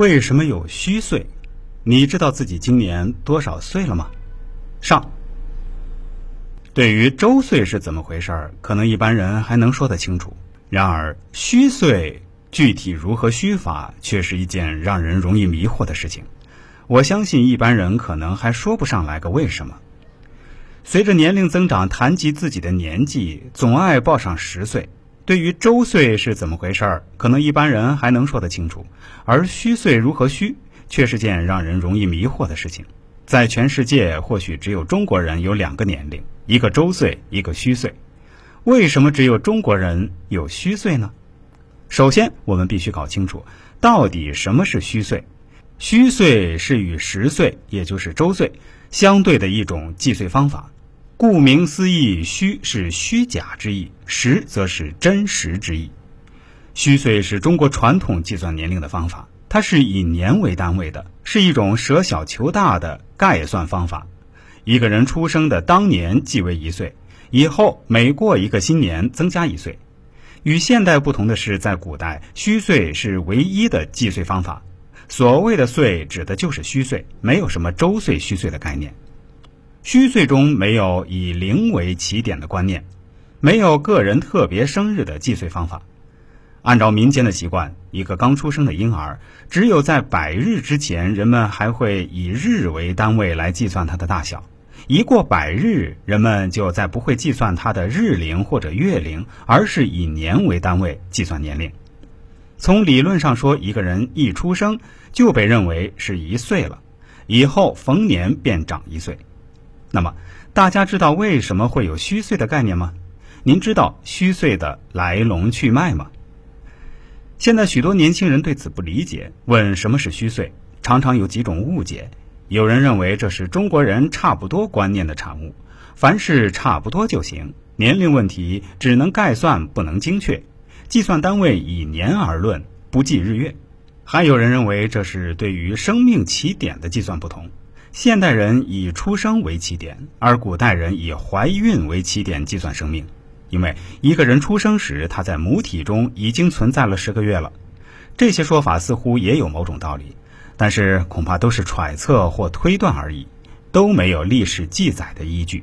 为什么有虚岁？你知道自己今年多少岁了吗？上。对于周岁是怎么回事儿，可能一般人还能说得清楚。然而虚岁具体如何虚法，却是一件让人容易迷惑的事情。我相信一般人可能还说不上来个为什么。随着年龄增长，谈及自己的年纪，总爱报上十岁。对于周岁是怎么回事儿，可能一般人还能说得清楚，而虚岁如何虚，却是件让人容易迷惑的事情。在全世界，或许只有中国人有两个年龄，一个周岁，一个虚岁。为什么只有中国人有虚岁呢？首先，我们必须搞清楚，到底什么是虚岁。虚岁是与实岁，也就是周岁相对的一种计岁方法。顾名思义，虚是虚假之意，实则是真实之意。虚岁是中国传统计算年龄的方法，它是以年为单位的，是一种舍小求大的概算方法。一个人出生的当年即为一岁，以后每过一个新年增加一岁。与现代不同的是，在古代虚岁是唯一的计岁方法。所谓的岁指的就是虚岁，没有什么周岁、虚岁的概念。虚岁中没有以零为起点的观念，没有个人特别生日的计岁方法。按照民间的习惯，一个刚出生的婴儿，只有在百日之前，人们还会以日为单位来计算他的大小；一过百日，人们就再不会计算他的日龄或者月龄，而是以年为单位计算年龄。从理论上说，一个人一出生就被认为是一岁了，以后逢年便长一岁。那么，大家知道为什么会有虚岁的概念吗？您知道虚岁的来龙去脉吗？现在许多年轻人对此不理解，问什么是虚岁，常常有几种误解。有人认为这是中国人差不多观念的产物，凡事差不多就行，年龄问题只能概算，不能精确。计算单位以年而论，不计日月。还有人认为这是对于生命起点的计算不同。现代人以出生为起点，而古代人以怀孕为起点计算生命。因为一个人出生时，他在母体中已经存在了十个月了。这些说法似乎也有某种道理，但是恐怕都是揣测或推断而已，都没有历史记载的依据。